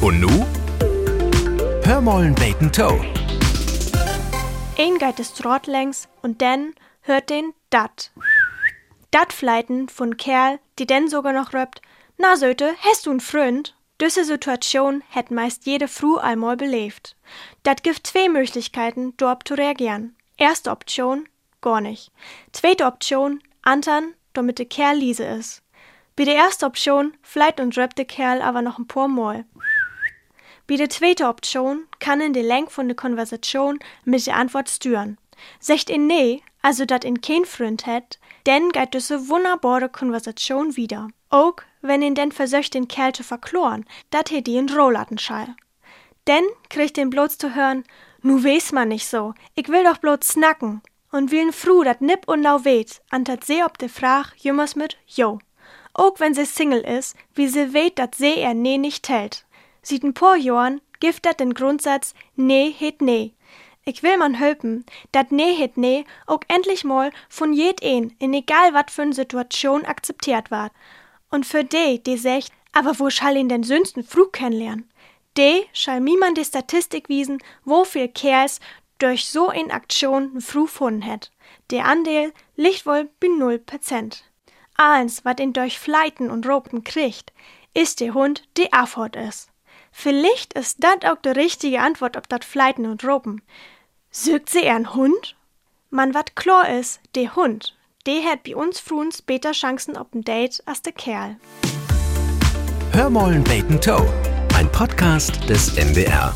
Und nu? Hörmollen Bacon Toe. Ein geht es Trott längs und dann hört den dat. Dat fleiten von Kerl, die denn sogar noch röpt, na Söte, hast du n Freund? Diese Situation hätt meist jede Frau einmal belebt. Dat gibt zwei Möglichkeiten, dort zu reagieren. Erste Option, gar nicht. Zweite Option, antern, damit der Kerl liese ist. Bei der ersten Option fleit und rappt der Kerl aber noch ein paar Mal. Bei der zweiten Option kann in die Länge von der Konversation mit der Antwort steuern. Secht in nee, also dat in kein Freund hätt, denn geht diese wunderbare Konversation wieder. Auch wenn ihn denn versöcht den Kerl zu verkloren, dat hätt die in Rohlattenschall. Denn kriegt den bloß zu hören, nu weiß man nicht so, ich will doch bloß snacken. Und wie ein Fru dat nipp und lau weht, antert sie ob de Frag jümmers mit Jo. Auch wenn sie Single is, wie sie weht, dat sie er nee nicht tellt. Sieht ein paar Jahren gift dat den Grundsatz Nee het nee. Ich will man hölpen, dat Nee het nee auch endlich mal von jed een, in egal wat für Situation akzeptiert ward. Und für de, die secht, aber wo schall ihn denn sünsten Frug kennenlernen? De schall niemand die Statistik wiesen, wo viel Kerls durch so in Aktion n Fru funden het. Der Andel liegt wohl bei null Prozent. Eins, wat ihn durch Fleiten und Ropen kriegt, ist der Hund, die Afford ist. Vielleicht ist dat auch die richtige Antwort auf dat Fleiten und Ropen. Sögt sie eher Hund? Man wat klar is, der Hund, der hat bei uns Fruns beter Chancen auf ein Date als der Kerl. Hörmollen Bacon Toe. Ein Podcast des NDR.